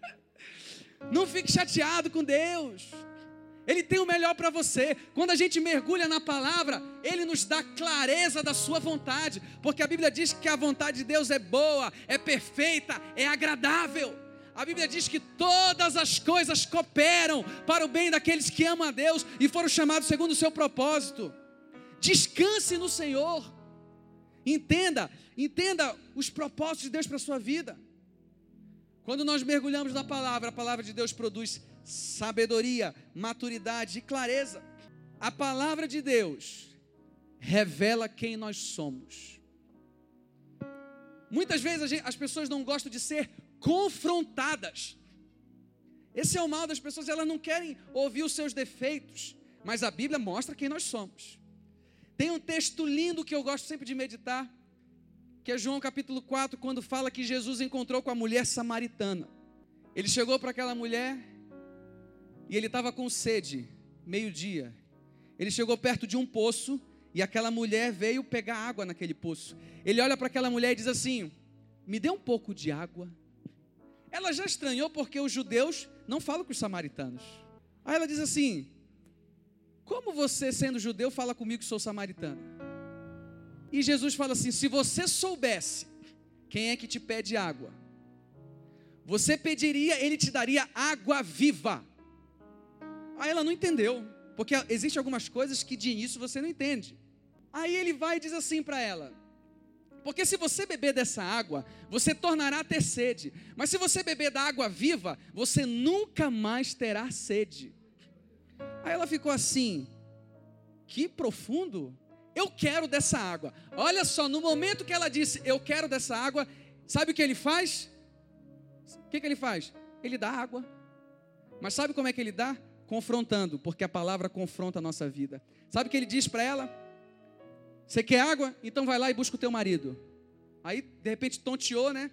[laughs] Não fique chateado com Deus. Ele tem o melhor para você. Quando a gente mergulha na palavra, Ele nos dá clareza da Sua vontade, porque a Bíblia diz que a vontade de Deus é boa, é perfeita, é agradável. A Bíblia diz que todas as coisas cooperam para o bem daqueles que amam a Deus e foram chamados segundo o seu propósito. Descanse no Senhor. Entenda, entenda os propósitos de Deus para a sua vida. Quando nós mergulhamos na palavra, a palavra de Deus produz sabedoria, maturidade e clareza. A palavra de Deus revela quem nós somos. Muitas vezes gente, as pessoas não gostam de ser confrontadas. Esse é o mal das pessoas, elas não querem ouvir os seus defeitos, mas a Bíblia mostra quem nós somos. Tem um texto lindo que eu gosto sempre de meditar, que é João capítulo 4, quando fala que Jesus encontrou com a mulher samaritana. Ele chegou para aquela mulher e ele estava com sede, meio-dia. Ele chegou perto de um poço e aquela mulher veio pegar água naquele poço. Ele olha para aquela mulher e diz assim: Me dê um pouco de água. Ela já estranhou porque os judeus não falam com os samaritanos. Aí ela diz assim: Como você, sendo judeu, fala comigo que sou samaritano? E Jesus fala assim: Se você soubesse quem é que te pede água, você pediria, ele te daria água viva. Aí ela não entendeu, porque existem algumas coisas que de início você não entende. Aí ele vai e diz assim para ela: Porque se você beber dessa água, você tornará a ter sede. Mas se você beber da água viva, você nunca mais terá sede. Aí ela ficou assim: Que profundo. Eu quero dessa água. Olha só, no momento que ela disse, Eu quero dessa água, sabe o que ele faz? O que, que ele faz? Ele dá água. Mas sabe como é que ele dá? Confrontando, porque a palavra confronta a nossa vida. Sabe o que ele diz para ela? Você quer água? Então vai lá e busca o teu marido. Aí, de repente, tonteou, né?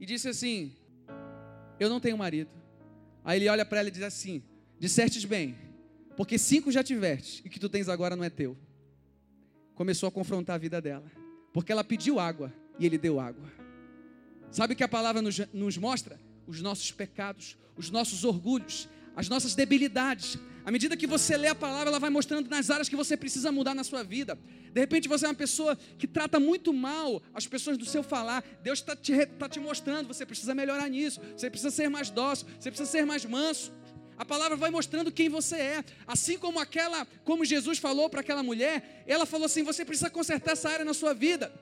E disse assim: Eu não tenho marido. Aí ele olha para ela e diz assim: Dissertes bem, porque cinco já tiveste, e o que tu tens agora não é teu. Começou a confrontar a vida dela, porque ela pediu água e ele deu água. Sabe o que a palavra nos, nos mostra? Os nossos pecados, os nossos orgulhos, as nossas debilidades. À medida que você lê a palavra, ela vai mostrando nas áreas que você precisa mudar na sua vida. De repente você é uma pessoa que trata muito mal as pessoas do seu falar. Deus está te, tá te mostrando, você precisa melhorar nisso. Você precisa ser mais dócil, você precisa ser mais manso. A palavra vai mostrando quem você é. Assim como aquela, como Jesus falou para aquela mulher, ela falou assim: você precisa consertar essa área na sua vida.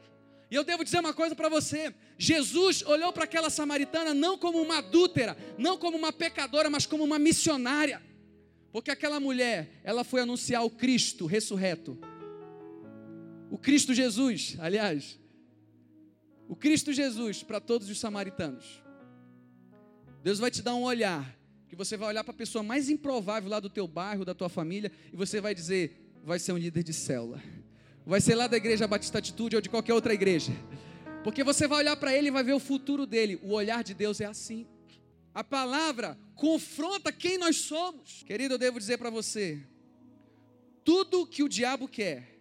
E eu devo dizer uma coisa para você: Jesus olhou para aquela samaritana não como uma adúltera, não como uma pecadora, mas como uma missionária. Porque aquela mulher, ela foi anunciar o Cristo ressurreto. O Cristo Jesus, aliás, o Cristo Jesus para todos os samaritanos. Deus vai te dar um olhar, que você vai olhar para a pessoa mais improvável lá do teu bairro, da tua família, e você vai dizer: vai ser um líder de célula Vai ser lá da igreja Batista Atitude ou de qualquer outra igreja. Porque você vai olhar para ele e vai ver o futuro dele. O olhar de Deus é assim. A palavra confronta quem nós somos. Querido, eu devo dizer para você: tudo que o diabo quer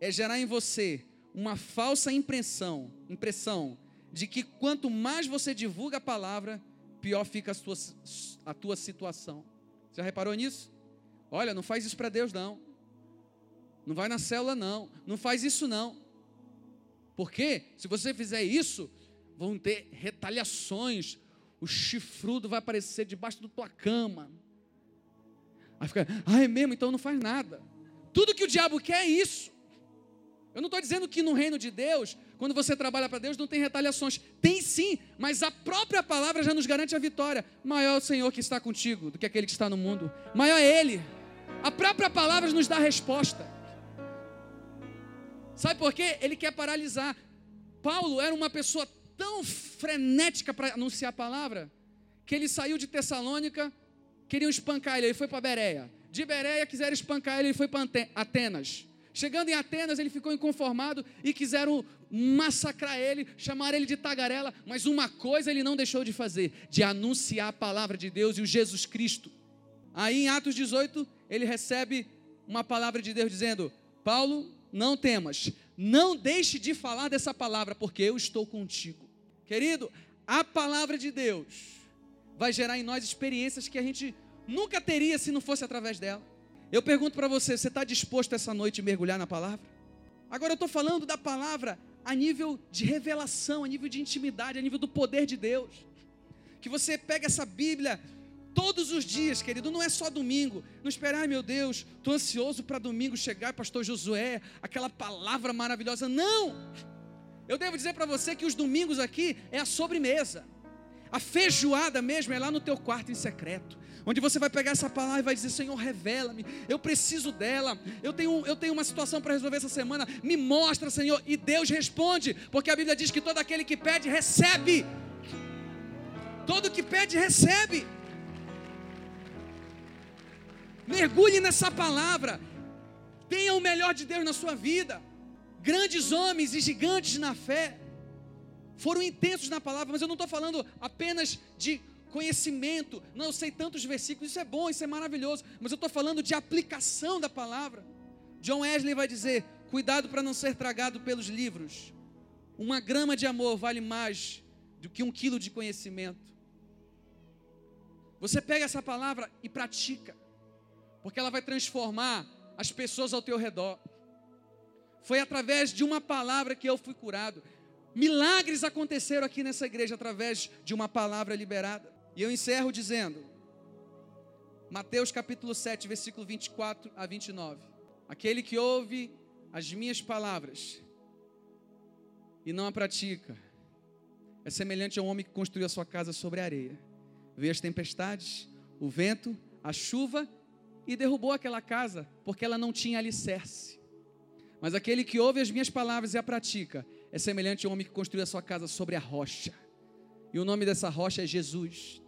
é gerar em você uma falsa impressão, impressão de que quanto mais você divulga a palavra, pior fica a tua, a tua situação. Já reparou nisso? Olha, não faz isso para Deus não. Não vai na célula, não. Não faz isso, não. Porque se você fizer isso, vão ter retaliações. O chifrudo vai aparecer debaixo da tua cama. Aí fica, ah, é mesmo? Então não faz nada. Tudo que o diabo quer é isso. Eu não estou dizendo que no reino de Deus, quando você trabalha para Deus, não tem retaliações. Tem sim, mas a própria palavra já nos garante a vitória. Maior é o Senhor que está contigo do que aquele que está no mundo. Maior é Ele. A própria palavra nos dá a resposta. Sabe por quê? Ele quer paralisar. Paulo era uma pessoa tão frenética para anunciar a palavra, que ele saiu de Tessalônica, queriam espancar ele, ele foi para Bereia. De Bereia quiseram espancar ele, ele foi para Atenas. Chegando em Atenas, ele ficou inconformado e quiseram massacrar ele, chamar ele de tagarela, mas uma coisa ele não deixou de fazer, de anunciar a palavra de Deus e o Jesus Cristo. Aí em Atos 18, ele recebe uma palavra de Deus dizendo: Paulo, não temas, não deixe de falar dessa palavra, porque eu estou contigo. Querido, a palavra de Deus vai gerar em nós experiências que a gente nunca teria se não fosse através dela. Eu pergunto para você: você está disposto essa noite a mergulhar na palavra? Agora eu estou falando da palavra a nível de revelação, a nível de intimidade, a nível do poder de Deus. Que você pega essa Bíblia Todos os dias, querido, não é só domingo. Não esperar, ai meu Deus, estou ansioso para domingo chegar, pastor Josué, aquela palavra maravilhosa. Não! Eu devo dizer para você que os domingos aqui é a sobremesa. A feijoada mesmo é lá no teu quarto em secreto. Onde você vai pegar essa palavra e vai dizer: Senhor, revela-me, eu preciso dela, eu tenho, eu tenho uma situação para resolver essa semana, me mostra, Senhor. E Deus responde, porque a Bíblia diz que todo aquele que pede, recebe. Todo que pede, recebe. Mergulhe nessa palavra. Tenha o melhor de Deus na sua vida. Grandes homens e gigantes na fé foram intensos na palavra, mas eu não estou falando apenas de conhecimento. Não, eu sei tantos versículos, isso é bom, isso é maravilhoso, mas eu estou falando de aplicação da palavra. John Wesley vai dizer: cuidado para não ser tragado pelos livros. Uma grama de amor vale mais do que um quilo de conhecimento. Você pega essa palavra e pratica, porque ela vai transformar as pessoas ao teu redor. Foi através de uma palavra que eu fui curado. Milagres aconteceram aqui nessa igreja através de uma palavra liberada. E eu encerro dizendo, Mateus capítulo 7, versículo 24 a 29. Aquele que ouve as minhas palavras e não a pratica, é semelhante a um homem que construiu a sua casa sobre a areia. Veio as tempestades, o vento, a chuva e derrubou aquela casa, porque ela não tinha alicerce. Mas aquele que ouve as minhas palavras e a pratica é semelhante a um homem que construiu a sua casa sobre a rocha. E o nome dessa rocha é Jesus.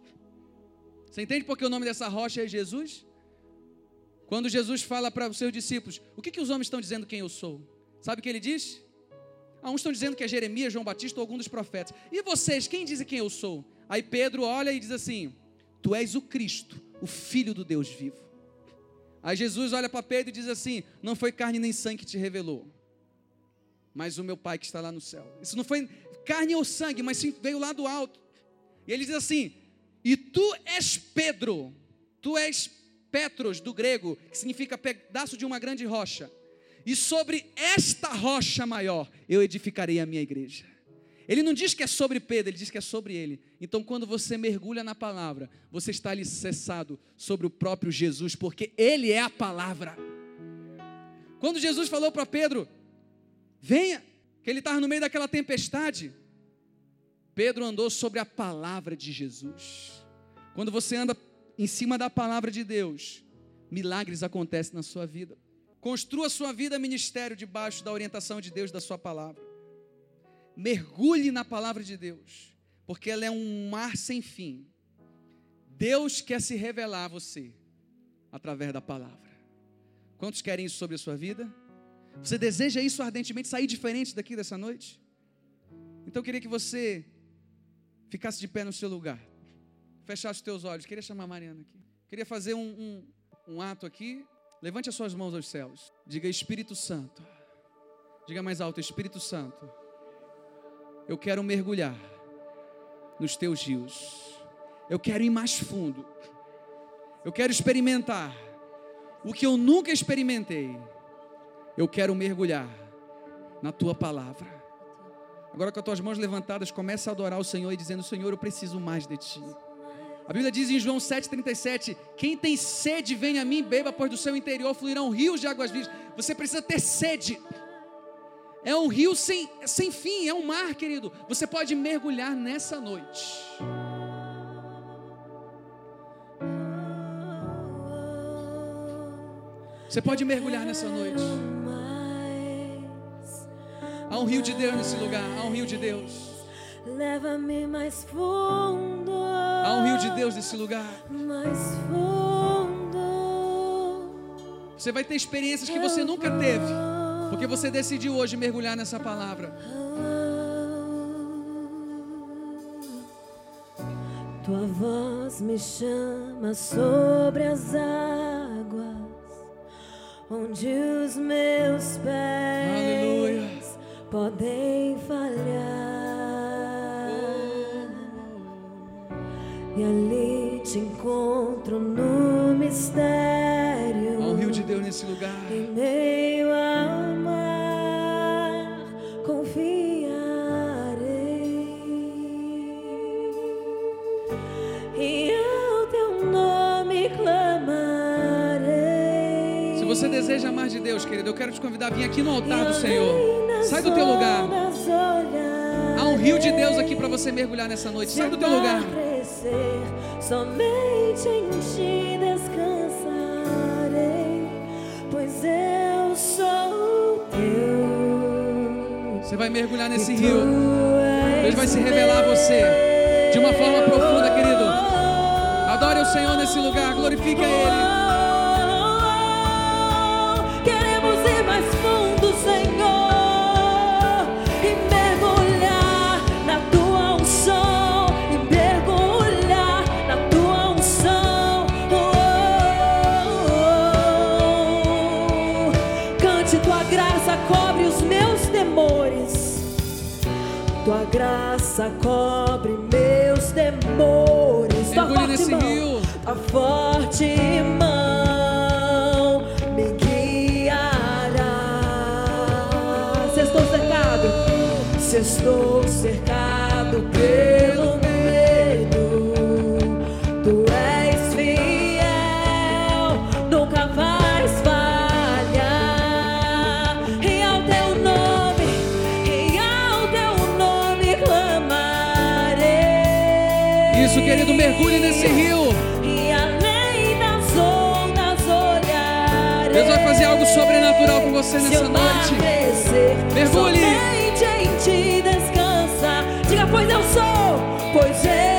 Você entende por que o nome dessa rocha é Jesus? Quando Jesus fala para os seus discípulos: O que, que os homens estão dizendo quem eu sou? Sabe o que ele diz? Ah, uns estão dizendo que é Jeremias, João Batista ou algum dos profetas. E vocês, quem dizem quem eu sou? Aí Pedro olha e diz assim: Tu és o Cristo, o Filho do Deus vivo. Aí Jesus olha para Pedro e diz assim: Não foi carne nem sangue que te revelou, mas o meu Pai que está lá no céu. Isso não foi carne ou sangue, mas sim veio lá do alto. E ele diz assim: E tu és Pedro, tu és Petros do grego, que significa pedaço de uma grande rocha. E sobre esta rocha maior eu edificarei a minha igreja. Ele não diz que é sobre Pedro, ele diz que é sobre ele. Então, quando você mergulha na palavra, você está alicerçado sobre o próprio Jesus, porque ele é a palavra. Quando Jesus falou para Pedro, venha, que ele estava no meio daquela tempestade, Pedro andou sobre a palavra de Jesus. Quando você anda em cima da palavra de Deus, milagres acontecem na sua vida. Construa sua vida ministério debaixo da orientação de Deus, da sua palavra mergulhe na palavra de Deus, porque ela é um mar sem fim. Deus quer se revelar a você através da palavra. Quantos querem isso sobre a sua vida? Você deseja isso ardentemente, sair diferente daqui dessa noite? Então eu queria que você ficasse de pé no seu lugar, fechasse os teus olhos. Queria chamar a Mariana aqui. Queria fazer um, um, um ato aqui. Levante as suas mãos aos céus. Diga Espírito Santo. Diga mais alto, Espírito Santo eu quero mergulhar nos teus rios. Eu quero ir mais fundo. Eu quero experimentar o que eu nunca experimentei. Eu quero mergulhar na tua palavra. Agora com as tuas mãos levantadas, começa a adorar o Senhor e dizendo: Senhor, eu preciso mais de ti. A Bíblia diz em João 7,37: Quem tem sede, venha a mim, beba, pois do seu interior fluirão rios de águas vivas. Você precisa ter sede. É um rio sem, sem fim, é um mar, querido. Você pode mergulhar nessa noite. Você pode mergulhar nessa noite. Há um rio de Deus nesse lugar. Há um rio de Deus. Leva-me mais fundo. Há um rio de Deus nesse lugar. Mais fundo. Você vai ter experiências que você nunca teve. Porque você decidiu hoje mergulhar nessa palavra. Tua voz me chama sobre as águas, onde os meus pés Aleluia. podem falhar. E ali te encontro no mistério. Há um rio de Deus nesse lugar. Em meio ao deseja mais de Deus, querido, eu quero te convidar a vir aqui no altar do Senhor. Sai do teu lugar. Há um rio de Deus aqui para você mergulhar nessa noite. Sai do teu lugar. Somente em ti descansarei, pois eu sou teu. Você vai mergulhar nesse rio. Deus vai se revelar a você de uma forma profunda, querido. Adore o Senhor nesse lugar, glorifique a Ele. Me guiar. Cês estou cercado pelo medo. Tu és fiel, nunca vais falhar. E ao teu nome, e ao teu nome clamarei. Isso, querido, mergulhe nesse rio. Deus vai fazer algo sobrenatural com você nessa noite. Mergulhe. Em ti descansa. Diga, pois eu sou, pois eu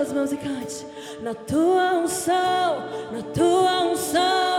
suas mãos e cante. Na tua unção, na tua unção.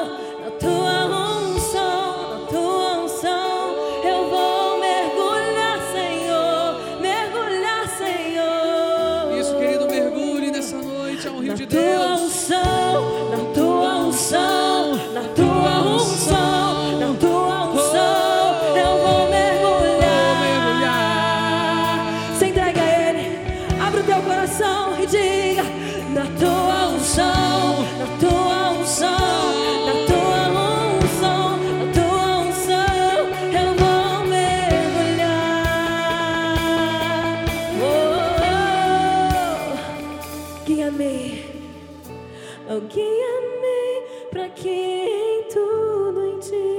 para que em tudo em ti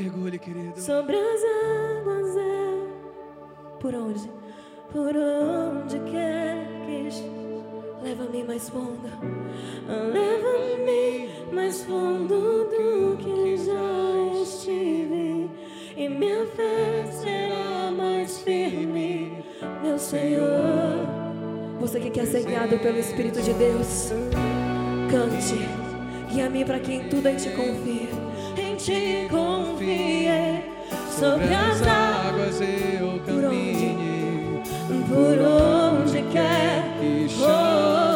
mergulhe, querido. Sobre as águas é por onde, por onde queres. Leva-me mais fundo, leva-me mais fundo do que já estive, e minha fé será mais firme, meu Senhor. Você que quer ser guiado pelo Espírito de Deus, cante. E a mim para quem tudo em ti confia, em ti confie. Sobre as águas eu caminho, por onde quer que chore.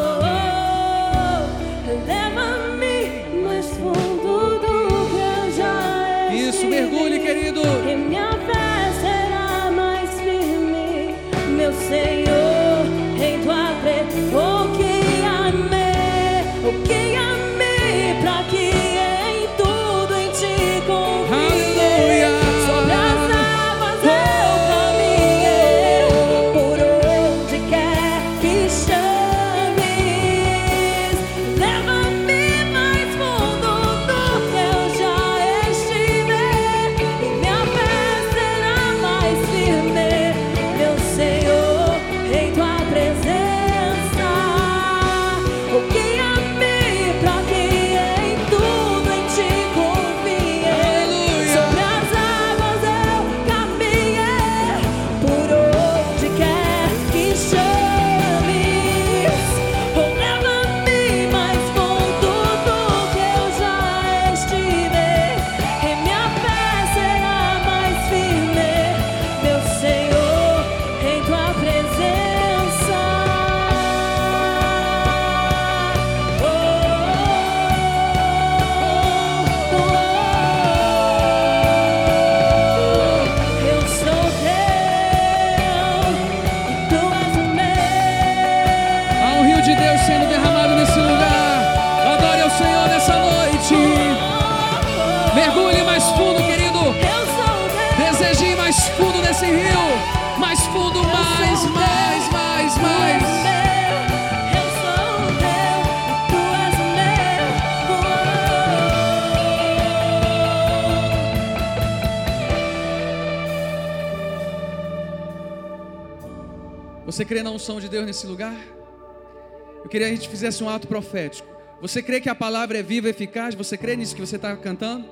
Unção de Deus nesse lugar? Eu queria que a gente fizesse um ato profético. Você crê que a palavra é viva e eficaz? Você crê nisso que você está cantando?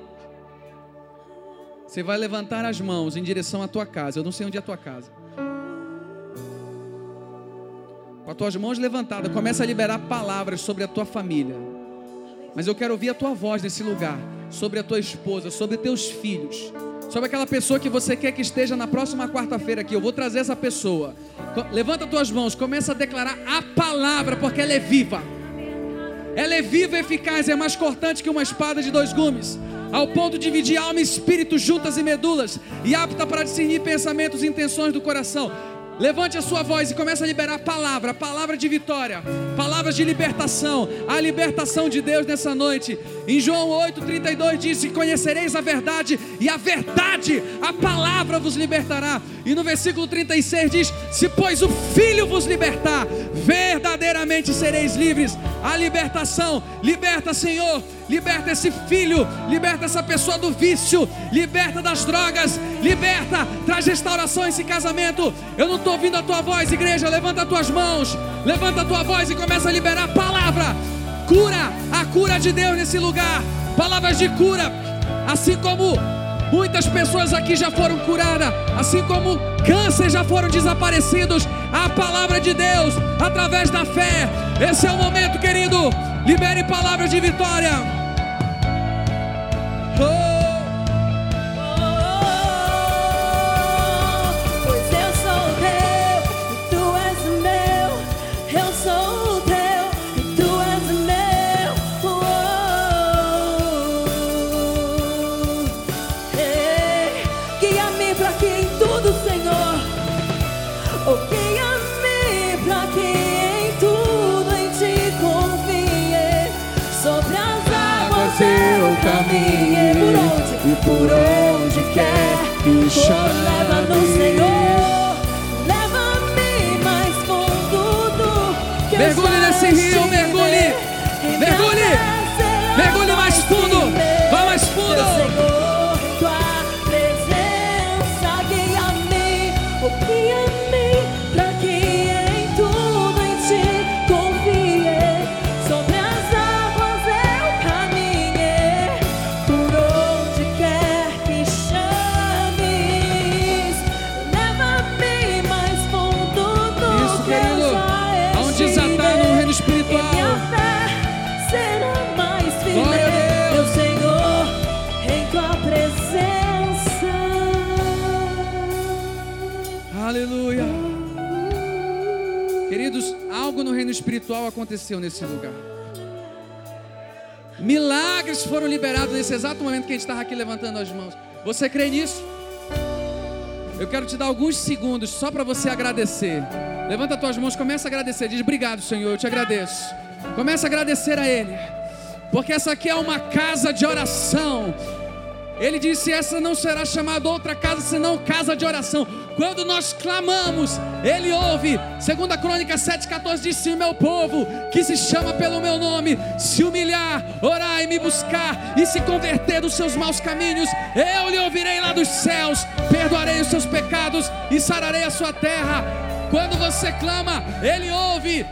Você vai levantar as mãos em direção à tua casa. Eu não sei onde é a tua casa. Com as tuas mãos levantadas, começa a liberar palavras sobre a tua família. Mas eu quero ouvir a tua voz nesse lugar, sobre a tua esposa, sobre teus filhos, sobre aquela pessoa que você quer que esteja na próxima quarta-feira aqui. Eu vou trazer essa pessoa. Levanta tuas mãos, começa a declarar a palavra, porque ela é viva. Ela é viva e eficaz, é mais cortante que uma espada de dois gumes, ao ponto de dividir alma e espírito, juntas e medulas, e apta para discernir pensamentos e intenções do coração. Levante a sua voz e comece a liberar a palavra, palavra de vitória, palavras de libertação, a libertação de Deus nessa noite. Em João 8,32 diz: "E Conhecereis a verdade, e a verdade, a palavra vos libertará. E no versículo 36 diz: Se, pois, o Filho vos libertar, verdadeiramente sereis livres. A libertação, liberta, Senhor, liberta esse filho, liberta essa pessoa do vício, liberta das drogas, liberta, traz restauração a esse casamento. Eu não estou ouvindo a tua voz, igreja. Levanta as tuas mãos, levanta a tua voz e começa a liberar a palavra. Cura, a cura de Deus nesse lugar. Palavras de cura, assim como Muitas pessoas aqui já foram curadas, assim como câncer já foram desaparecidos. A palavra de Deus, através da fé. Esse é o momento, querido. Libere palavras de vitória. Onde? E por onde quer que o Leva-nos, Senhor. Leva-me mais fundo do que Mergulhe nesse rio, aconteceu nesse lugar. Milagres foram liberados nesse exato momento que a gente estava aqui levantando as mãos. Você crê nisso? Eu quero te dar alguns segundos só para você agradecer. Levanta as tuas mãos, começa a agradecer. Diz: Obrigado, Senhor, eu te agradeço. Começa a agradecer a Ele, porque essa aqui é uma casa de oração. Ele disse: Essa não será chamada outra casa senão casa de oração. Quando nós clamamos, Ele ouve. Segunda Crônica 7,14 diz: Se o meu povo, que se chama pelo meu nome, se humilhar, orar e me buscar e se converter dos seus maus caminhos, eu lhe ouvirei lá dos céus, perdoarei os seus pecados e sararei a sua terra. Quando você clama, Ele ouve.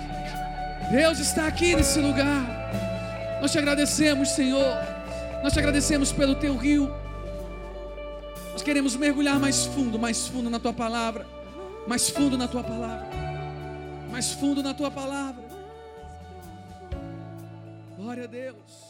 Deus está aqui nesse lugar. Nós te agradecemos, Senhor. Nós te agradecemos pelo teu rio. Nós queremos mergulhar mais fundo, mais fundo na tua palavra. Mais fundo na tua palavra. Mais fundo na tua palavra. Glória a Deus.